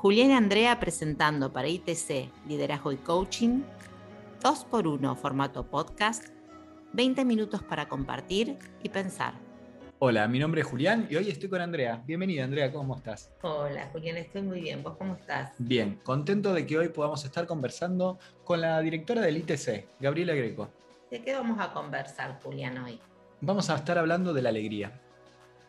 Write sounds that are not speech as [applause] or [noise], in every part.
Julián y Andrea presentando para ITC Liderazgo y Coaching, 2x1 formato podcast, 20 minutos para compartir y pensar. Hola, mi nombre es Julián y hoy estoy con Andrea. Bienvenida Andrea, ¿cómo estás? Hola Julián, estoy muy bien. ¿Vos cómo estás? Bien, contento de que hoy podamos estar conversando con la directora del ITC, Gabriela Greco. ¿De qué vamos a conversar, Julián, hoy? Vamos a estar hablando de la alegría.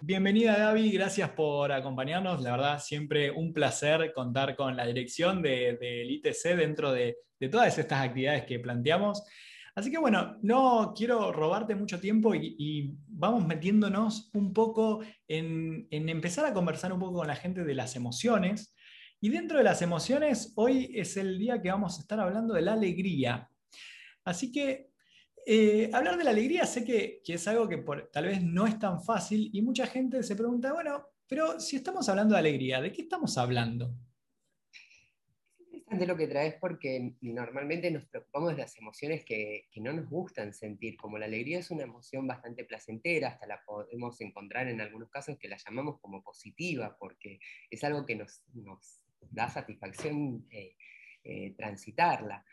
Bienvenida Gaby, gracias por acompañarnos. La verdad, siempre un placer contar con la dirección del ITC dentro de, todas estas actividades que planteamos. Así que bueno, no quiero robarte mucho tiempo y, vamos metiéndonos un poco en, en, empezar a conversar un poco con la gente de las emociones. Y dentro de las emociones, hoy es el día que vamos a estar hablando de la alegría. Así que eh, hablar de la alegría sé que, es algo que tal vez no es tan fácil y mucha gente se pregunta, bueno, pero si estamos hablando de alegría, ¿de qué estamos hablando? Es interesante lo que traes porque normalmente nos preocupamos de las emociones que, no nos gustan sentir, como la alegría es una emoción bastante placentera, hasta la podemos encontrar en algunos casos que la llamamos como positiva, porque es algo que nos, da satisfacción eh, eh, transitarla.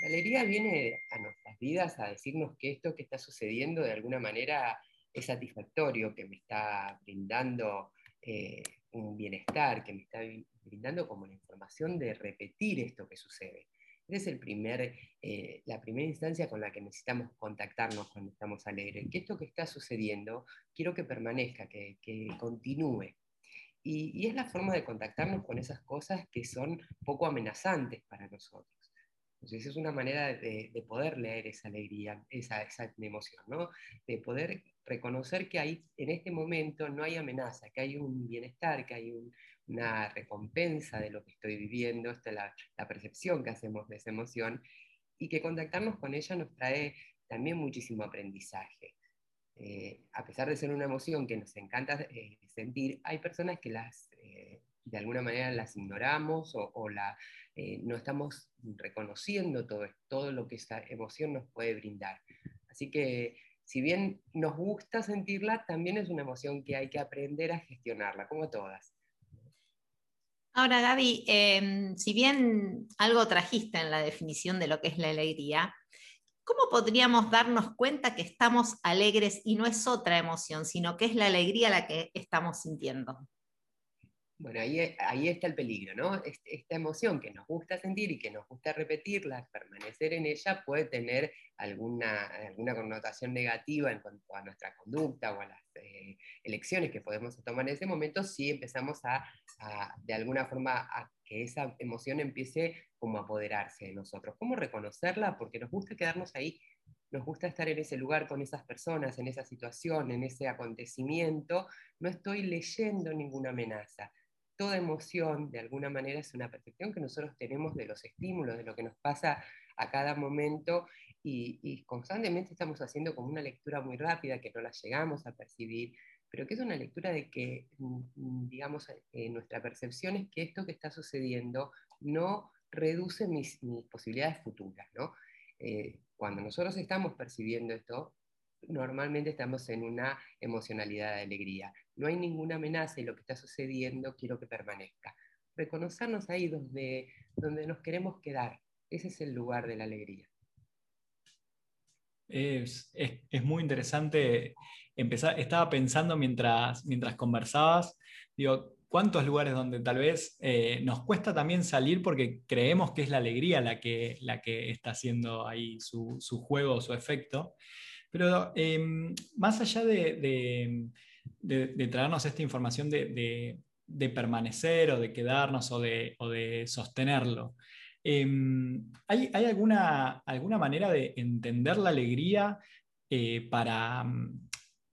La alegría viene a nuestras vidas a decirnos que esto que está sucediendo de alguna manera es satisfactorio, que me está brindando eh, un bienestar, que me está brindando como la información de repetir esto que sucede. Esa es el primer, eh, la primera instancia con la que necesitamos contactarnos cuando estamos alegres. Que esto que está sucediendo, quiero que permanezca, que, continúe. Y, y, es la forma de contactarnos con esas cosas que son poco amenazantes para nosotros. Entonces es una manera de, poder leer esa alegría, esa, esa, emoción, ¿no? de poder reconocer que hay, en este momento no hay amenaza, que hay un bienestar, que hay una recompensa de lo que estoy viviendo, esta es la, percepción que hacemos de esa emoción, y que contactarnos con ella nos trae también muchísimo aprendizaje. Eh, a pesar de ser una emoción que nos encanta eh, sentir, hay personas que las, de alguna manera las ignoramos o, la, eh, no estamos reconociendo todo, todo lo que esa emoción nos puede brindar. Así que si bien nos gusta sentirla, también es una emoción que hay que aprender a gestionarla, como todas. Ahora, Gaby, em, si bien algo trajiste en la definición de lo que es la alegría, ¿cómo podríamos darnos cuenta que estamos alegres y no es otra emoción, sino que es la alegría la que estamos sintiendo? Bueno, ahí, ahí está el peligro, ¿no? Esta emoción que nos gusta sentir y que nos gusta repetirla, permanecer en ella, puede tener alguna, alguna connotación negativa en cuanto a nuestra conducta o a las eh, elecciones que podemos tomar en ese momento si empezamos a, de alguna forma, a que esa emoción empiece como a apoderarse de nosotros. ¿Cómo reconocerla? Porque nos gusta quedarnos ahí nos gusta estar en ese lugar con esas personas, en esa situación, en ese acontecimiento, no estoy leyendo ninguna amenaza toda emoción, de alguna manera, es una percepción que nosotros tenemos de los estímulos, de lo que nos pasa a cada momento, y, constantemente estamos haciendo como una lectura muy rápida que no la llegamos a percibir, pero que es una lectura de que, mm, digamos, eh, nuestra percepción es que esto que está sucediendo no reduce mis, posibilidades futuras, ¿no? Eh, cuando nosotros estamos percibiendo esto, normalmente estamos en una emocionalidad de alegría. No hay ninguna amenaza y lo que está sucediendo quiero que permanezca. Reconocernos ahí donde, donde nos queremos quedar. Ese es el lugar de la alegría. Es, muy interesante empezar. Estaba pensando mientras, mientras conversabas, digo, cuántos lugares donde tal vez eh, nos cuesta también salir porque creemos que es la alegría la que, la que está haciendo ahí su, su juego, su efecto. Pero em, más allá de, traernos esta información de, permanecer o de quedarnos o de, sostenerlo, em, ¿hay, alguna, manera de entender la alegría eh, para,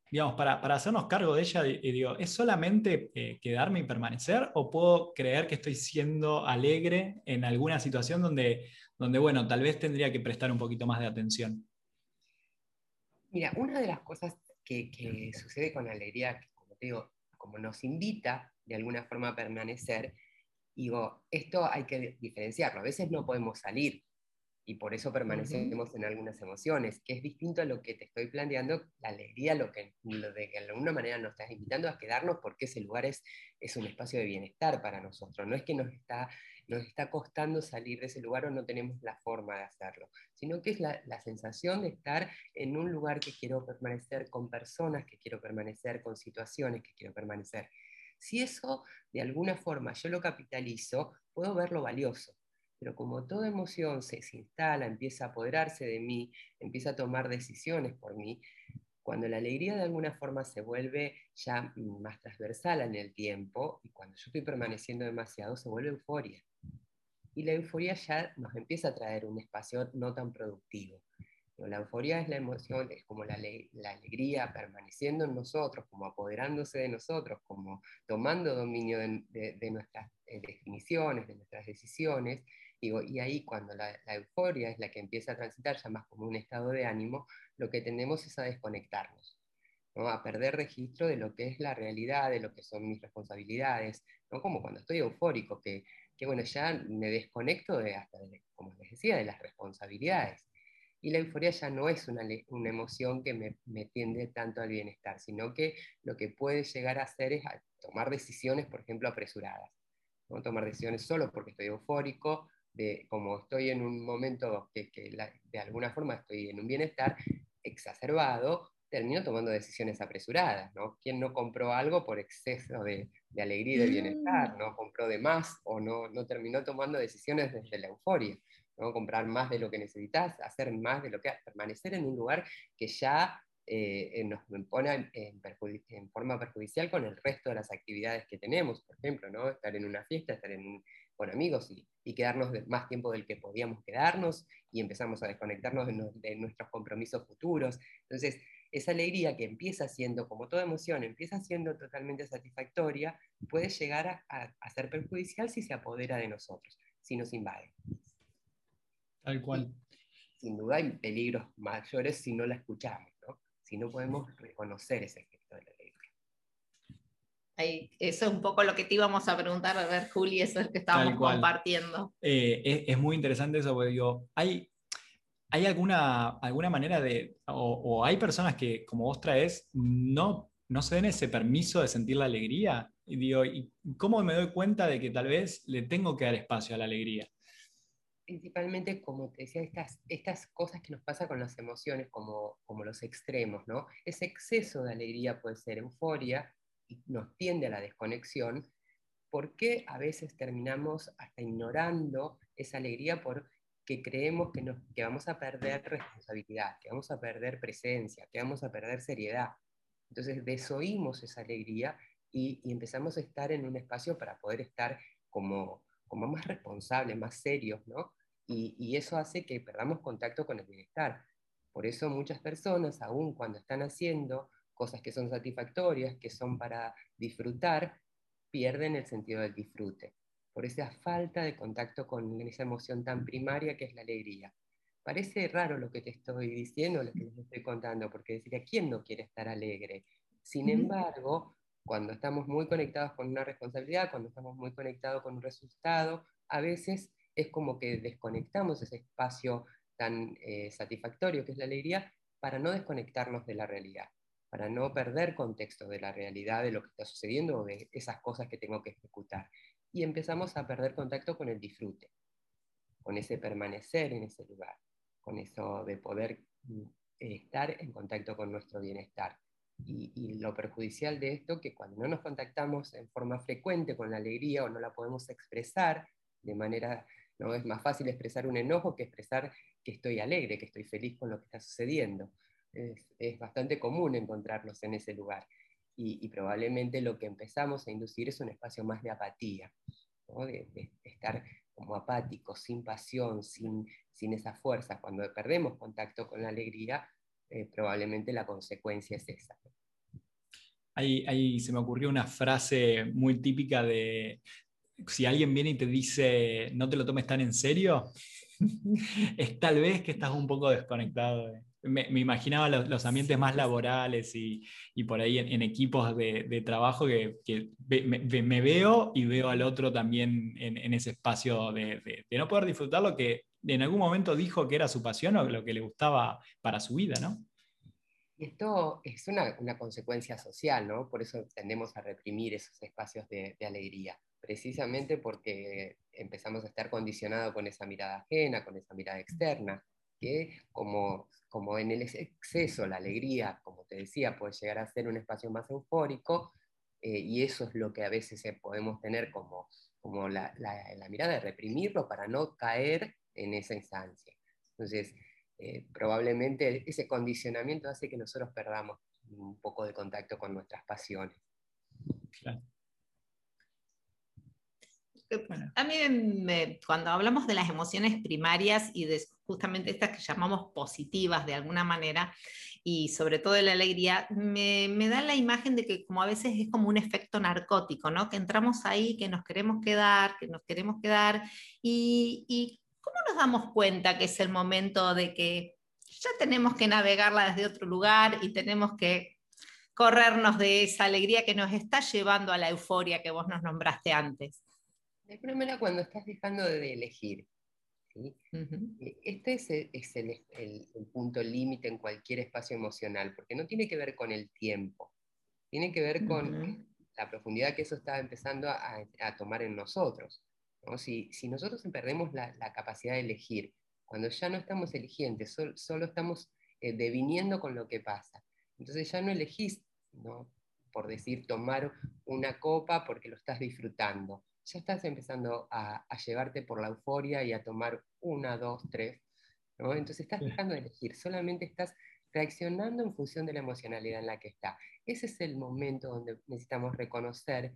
digamos, para, hacernos cargo de ella? digo, ¿Es solamente eh, quedarme y permanecer o puedo creer que estoy siendo alegre en alguna situación donde, donde bueno, tal vez tendría que prestar un poquito más de atención? Mira, una de las cosas que, sucede con la alegría, como te digo, como nos invita de alguna forma a permanecer, digo, esto hay que diferenciarlo. A veces no podemos salir y por eso permanecemos en algunas emociones, que es distinto a lo que te estoy planteando, la alegría, lo que, lo de que de alguna manera nos estás invitando a quedarnos porque ese lugar es, es un espacio de bienestar para nosotros, no es que nos está, nos está costando salir de ese lugar o no tenemos la forma de hacerlo, sino que es la, sensación de estar en un lugar que quiero permanecer con personas, que quiero permanecer con situaciones, que quiero permanecer. Si eso de alguna forma yo lo capitalizo, puedo verlo valioso pero como toda emoción se, instala, empieza a apoderarse de mí, empieza a tomar decisiones por mí, cuando la alegría de alguna forma se vuelve ya más transversal en el tiempo, y cuando yo estoy permaneciendo demasiado, se vuelve euforia. Y la euforia ya nos empieza a traer un espacio no tan productivo. La euforia es la emoción, es como la, alegría permaneciendo en nosotros, como apoderándose de nosotros, como tomando dominio de nuestras eh, definiciones, de nuestras decisiones, y ahí cuando la, euforia es la que empieza a transitar ya más como un estado de ánimo, lo que tendemos es a desconectarnos, ¿no? a perder registro de lo que es la realidad, de lo que son mis responsabilidades, ¿no? como cuando estoy eufórico, que, que bueno, ya me desconecto de hasta, como les decía, de las responsabilidades. Y la euforia ya no es una, una emoción que me, me, tiende tanto al bienestar, sino que lo que puede llegar a hacer es tomar decisiones, por ejemplo, apresuradas. ¿no? Tomar decisiones solo porque estoy eufórico, de como estoy en un momento que, de alguna forma estoy en un bienestar exacerbado, termino tomando decisiones apresuradas, ¿no? ¿Quién no compró algo por exceso de, alegría y de bienestar, mm. ¿no? Compró de más o no, no terminó tomando decisiones desde la euforia, ¿no? Comprar más de lo que necesitas, hacer más de lo que permanecer en un lugar que ya eh, nos pone en, en, forma perjudicial con el resto de las actividades que tenemos, por ejemplo, ¿no? Estar en una fiesta, estar en un, con amigos y, quedarnos más tiempo del que podíamos quedarnos y empezamos a desconectarnos de, nuestros compromisos futuros. Entonces, esa alegría que empieza siendo, como toda emoción, empieza siendo totalmente satisfactoria, puede llegar a, ser perjudicial si se apodera de nosotros, si nos invade. Tal cual. sin duda hay peligros mayores si no la escuchamos, ¿no? si no podemos reconocer ese efecto de la eso es un poco lo que te íbamos a preguntar, a ver, Juli, eso es que estábamos compartiendo. Eh, es, muy interesante eso, porque digo, hay, hay alguna, alguna manera de, o, hay personas que, como vos traes, no, no se den ese permiso de sentir la alegría. Y digo, ¿y cómo me doy cuenta de que tal vez le tengo que dar espacio a la alegría? Principalmente, como te decía, estas, estas cosas que nos pasan con las emociones, como, como los extremos, ¿no? Ese exceso de alegría puede ser euforia, nos tiende a la desconexión, ¿por qué a veces terminamos hasta ignorando esa alegría porque creemos que, nos, que vamos a perder responsabilidad, que vamos a perder presencia, que vamos a perder seriedad? Entonces desoímos esa alegría y, empezamos a estar en un espacio para poder estar como, como más responsables, más serios, ¿no? Y, y, eso hace que perdamos contacto con el bienestar. Por eso muchas personas, aún cuando están haciendo cosas que son satisfactorias, que son para disfrutar, pierden el sentido del disfrute, por esa falta de contacto con esa emoción tan primaria que es la alegría. Parece raro lo que te estoy diciendo, lo que les estoy contando, porque decir, ¿a quién no quiere estar alegre? Sin embargo, cuando estamos muy conectados con una responsabilidad, cuando estamos muy conectados con un resultado, a veces es como que desconectamos ese espacio tan eh, satisfactorio que es la alegría para no desconectarnos de la realidad para no perder contexto de la realidad de lo que está sucediendo o de esas cosas que tengo que ejecutar. Y empezamos a perder contacto con el disfrute, con ese permanecer en ese lugar, con eso de poder mm, estar en contacto con nuestro bienestar. Y, lo perjudicial de esto, que cuando no nos contactamos en forma frecuente con la alegría o no la podemos expresar de manera, no es más fácil expresar un enojo que expresar que estoy alegre, que estoy feliz con lo que está sucediendo es, bastante común encontrarnos en ese lugar. Y, probablemente lo que empezamos a inducir es un espacio más de apatía, de, estar como apáticos, sin pasión, sin, sin esa fuerza. Cuando perdemos contacto con la alegría, eh, probablemente la consecuencia es esa. Ahí, ahí, se me ocurrió una frase muy típica de si alguien viene y te dice no te lo tomes tan en serio, [laughs] es tal vez que estás un poco desconectado me, imaginaba los, ambientes más laborales y, por ahí en, equipos de, trabajo que, me, veo y veo al otro también en, ese espacio de, no poder disfrutar lo que en algún momento dijo que era su pasión o lo que le gustaba para su vida, ¿no? Esto es una, consecuencia social, ¿no? Por eso tendemos a reprimir esos espacios de, alegría, precisamente porque empezamos a estar condicionados con esa mirada ajena, con esa mirada externa, que como, como en el exceso, la alegría, como te decía, puede llegar a ser un espacio más eufórico, eh, y eso es lo que a veces eh, podemos tener como, como la, la mirada de reprimirlo para no caer en esa instancia. Entonces, eh, probablemente ese condicionamiento hace que nosotros perdamos un poco de contacto con nuestras pasiones. A mí cuando hablamos de las emociones primarias y de justamente estas que llamamos positivas de alguna manera, y sobre todo de la alegría, me, me, da la imagen de que como a veces es como un efecto narcótico, ¿no? Que entramos ahí, que nos queremos quedar, que nos queremos quedar, y, y ¿cómo nos damos cuenta que es el momento de que ya tenemos que navegarla desde otro lugar y tenemos que corrernos de esa alegría que nos está llevando a la euforia que vos nos nombraste antes? De alguna manera cuando estás dejando de elegir. E, este es, el, punto límite en cualquier espacio emocional, porque no tiene que ver con el tiempo, tiene que ver con la profundidad que eso está empezando a tomar en nosotros. Si, nosotros perdemos la, capacidad de elegir, cuando ya no estamos eligiendo, solo estamos eh, deviniendo con lo que pasa, entonces ya no elegís, por decir, tomar una copa porque lo estás disfrutando, ya estás empezando a, llevarte por la euforia y a tomar una, dos, tres, entonces estás dejando de elegir, solamente estás reaccionando en función de la emocionalidad en la que está. Ese es el momento donde necesitamos reconocer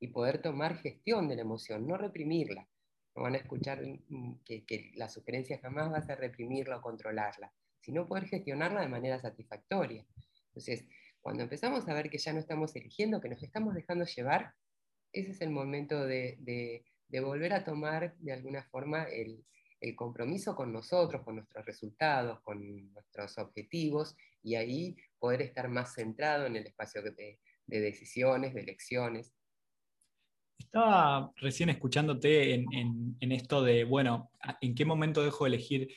y poder tomar gestión de la emoción, no reprimirla. No van a escuchar mm, que, que la sugerencia jamás va a ser reprimirla o controlarla, sino poder gestionarla de manera satisfactoria. Entonces, cuando empezamos a ver que ya no estamos eligiendo, que nos estamos dejando llevar, ese es el momento de, de, volver a tomar de alguna forma el, el, compromiso con nosotros, con nuestros resultados, con nuestros objetivos, y ahí poder estar más centrado en el espacio de, de decisiones, de elecciones. Estaba recién escuchándote en, esto de, bueno, ¿en qué momento dejo de elegir?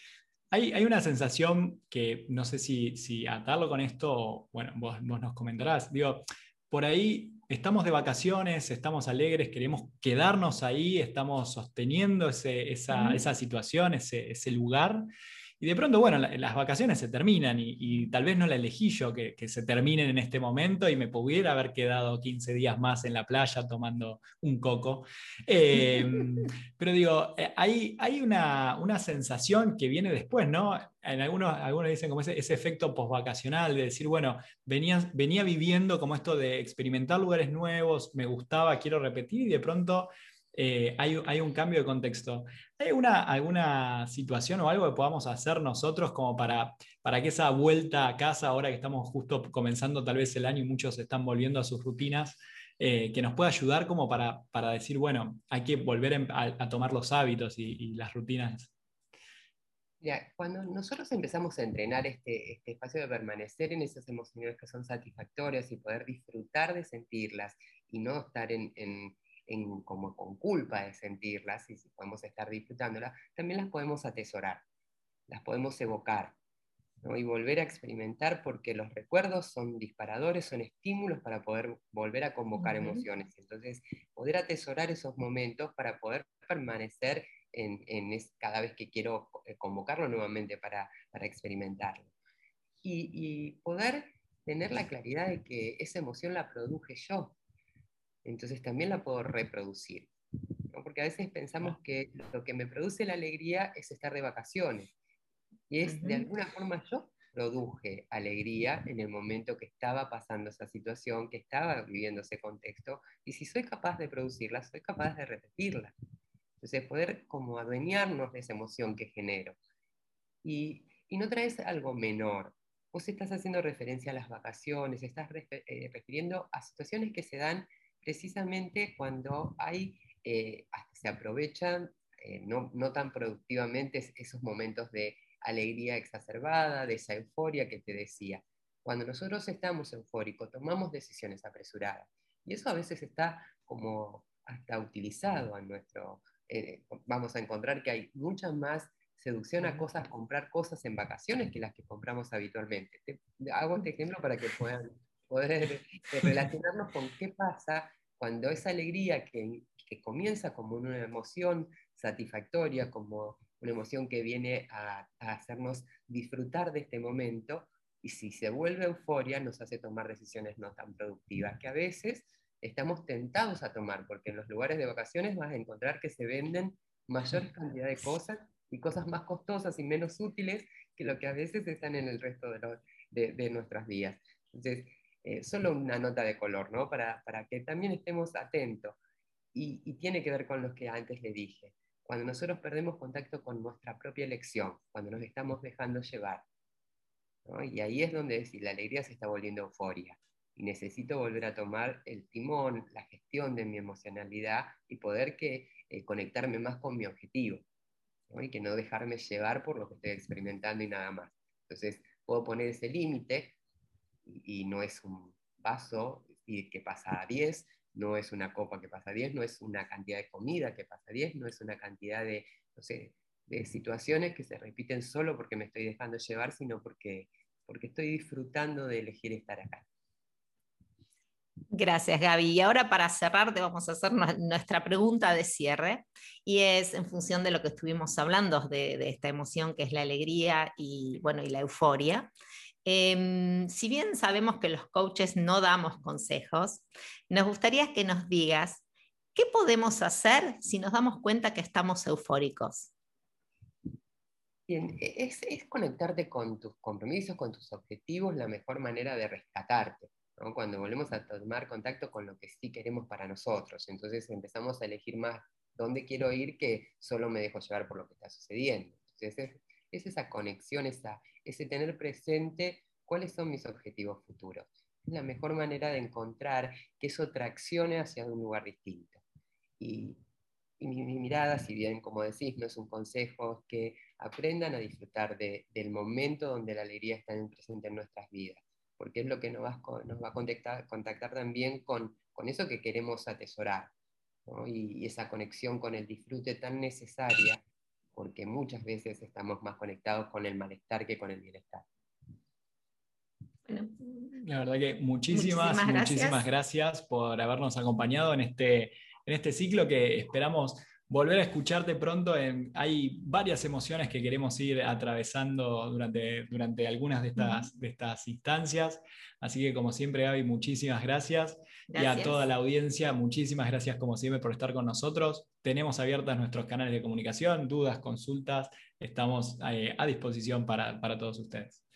Hay, hay una sensación que no sé si, si atarlo con esto, bueno, vos, nos comentarás. Digo, por ahí estamos de vacaciones, estamos alegres, queremos quedarnos ahí, estamos sosteniendo esa, esa, situación, ese, ese lugar. Y de pronto, bueno, las vacaciones se terminan y, tal vez no la elegí yo que, se terminen en este momento y me pudiera haber quedado 15 días más en la playa tomando un coco. Em, [laughs] pero digo, eh, hay, hay una, sensación que viene después, ¿no? En algunos, algunos dicen como ese, ese efecto postvacacional de decir, bueno, venía, venía viviendo como esto de experimentar lugares nuevos, me gustaba, quiero repetir y de pronto eh, hay, un cambio de contexto. ¿Hay alguna situación o algo que podamos hacer nosotros como para, para que esa vuelta a casa, ahora que estamos justo comenzando tal vez el año y muchos están volviendo a sus rutinas, eh, que nos pueda ayudar como para, decir, bueno, hay que volver a, tomar los hábitos y, las rutinas? cuando nosotros empezamos a entrenar este, este, espacio de permanecer en esas emociones que son satisfactorias y poder disfrutar de sentirlas y no estar en como con culpa de sentirlas, y si podemos estar disfrutándolas, también las podemos atesorar, las podemos evocar y volver a experimentar porque los recuerdos son disparadores, son estímulos para poder volver a convocar emociones. Entonces, poder atesorar esos momentos para poder permanecer en, cada vez que quiero eh, convocarlo nuevamente para, experimentarlo. Y, y poder tener la claridad de que esa emoción la produje yo, entonces también la puedo reproducir. Porque a veces pensamos que lo que me produce la alegría es estar de vacaciones. Y es de alguna forma yo produje alegría en el momento que estaba pasando esa situación, que estaba viviendo ese contexto. Y si soy capaz de producirla, soy capaz de repetirla. Entonces poder como adueñarnos de esa emoción que genero. Y, y no traes algo menor. Vos estás haciendo referencia a las vacaciones, estás eh, refiriendo a situaciones que se dan precisamente cuando hay, eh, se aprovechan eh, no, tan productivamente esos momentos de alegría exacerbada, de esa euforia que te decía. Cuando nosotros estamos eufóricos, tomamos decisiones apresuradas. Y eso a veces está como hasta utilizado en nuestro... Eh, vamos a encontrar que hay muchas más seducción a cosas, comprar cosas en vacaciones que las que compramos habitualmente. hago este ejemplo para que puedan poder eh, relacionarnos con qué pasa cuando esa alegría que, que comienza como una emoción satisfactoria, como una emoción que viene a, a, hacernos disfrutar de este momento, y si se vuelve euforia nos hace tomar decisiones no tan productivas, que a veces estamos tentados a tomar, porque en los lugares de vacaciones vas a encontrar que se venden mayor cantidad de cosas y cosas más costosas y menos útiles que lo que a veces están en el resto de, de, nuestras vidas. Entonces, eh, solo una nota de color, ¿no? Para, para que también estemos atentos. Y, tiene que ver con lo que antes le dije. Cuando nosotros perdemos contacto con nuestra propia elección, cuando nos estamos dejando llevar. Y ahí es donde si la alegría se está volviendo euforia. Y necesito volver a tomar el timón, la gestión de mi emocionalidad y poder que, eh, conectarme más con mi objetivo. Y que no dejarme llevar por lo que estoy experimentando y nada más. Entonces, puedo poner ese límite y, no es un vaso que pasa a 10, no es una copa que pasa a 10, no es una cantidad de comida que pasa a 10, no es una cantidad de, no sé, de situaciones que se repiten solo porque me estoy dejando llevar, sino porque, porque estoy disfrutando de elegir estar acá. Gracias, Gaby. Y ahora para cerrar, te vamos a hacer nuestra pregunta de cierre, y es en función de lo que estuvimos hablando, de, esta emoción que es la alegría y, bueno, y la euforia. Em, si bien sabemos que los coaches no damos consejos, nos gustaría que nos digas qué podemos hacer si nos damos cuenta que estamos eufóricos. E, es conectarte con tus compromisos, con tus objetivos, la mejor manera de rescatarte cuando volvemos a tomar contacto con lo que sí queremos para nosotros. Entonces empezamos a elegir más dónde quiero ir que solo me dejo llevar por lo que está sucediendo. Entonces es, esa conexión, esa, ese tener presente cuáles son mis objetivos futuros. Es la mejor manera de encontrar que eso traccione hacia un lugar distinto. Y, mi, mirada, si bien como decís, no es un consejo, que aprendan a disfrutar del momento donde la alegría está presente en nuestras vidas porque es lo que nos va, a contactar, también con, eso que queremos atesorar, y, esa conexión con el disfrute tan necesaria, porque muchas veces estamos más conectados con el malestar que con el bienestar. La verdad que muchísimas, muchísimas gracias. por habernos acompañado en este, en este ciclo que esperamos volver a escucharte pronto. hay varias emociones que queremos ir atravesando durante, durante algunas de estas, de estas instancias. Así que como siempre, Gaby, muchísimas gracias. Y a toda la audiencia, muchísimas gracias como siempre por estar con nosotros. Tenemos abiertas nuestros canales de comunicación, dudas, consultas. Estamos eh, a disposición para, para todos ustedes.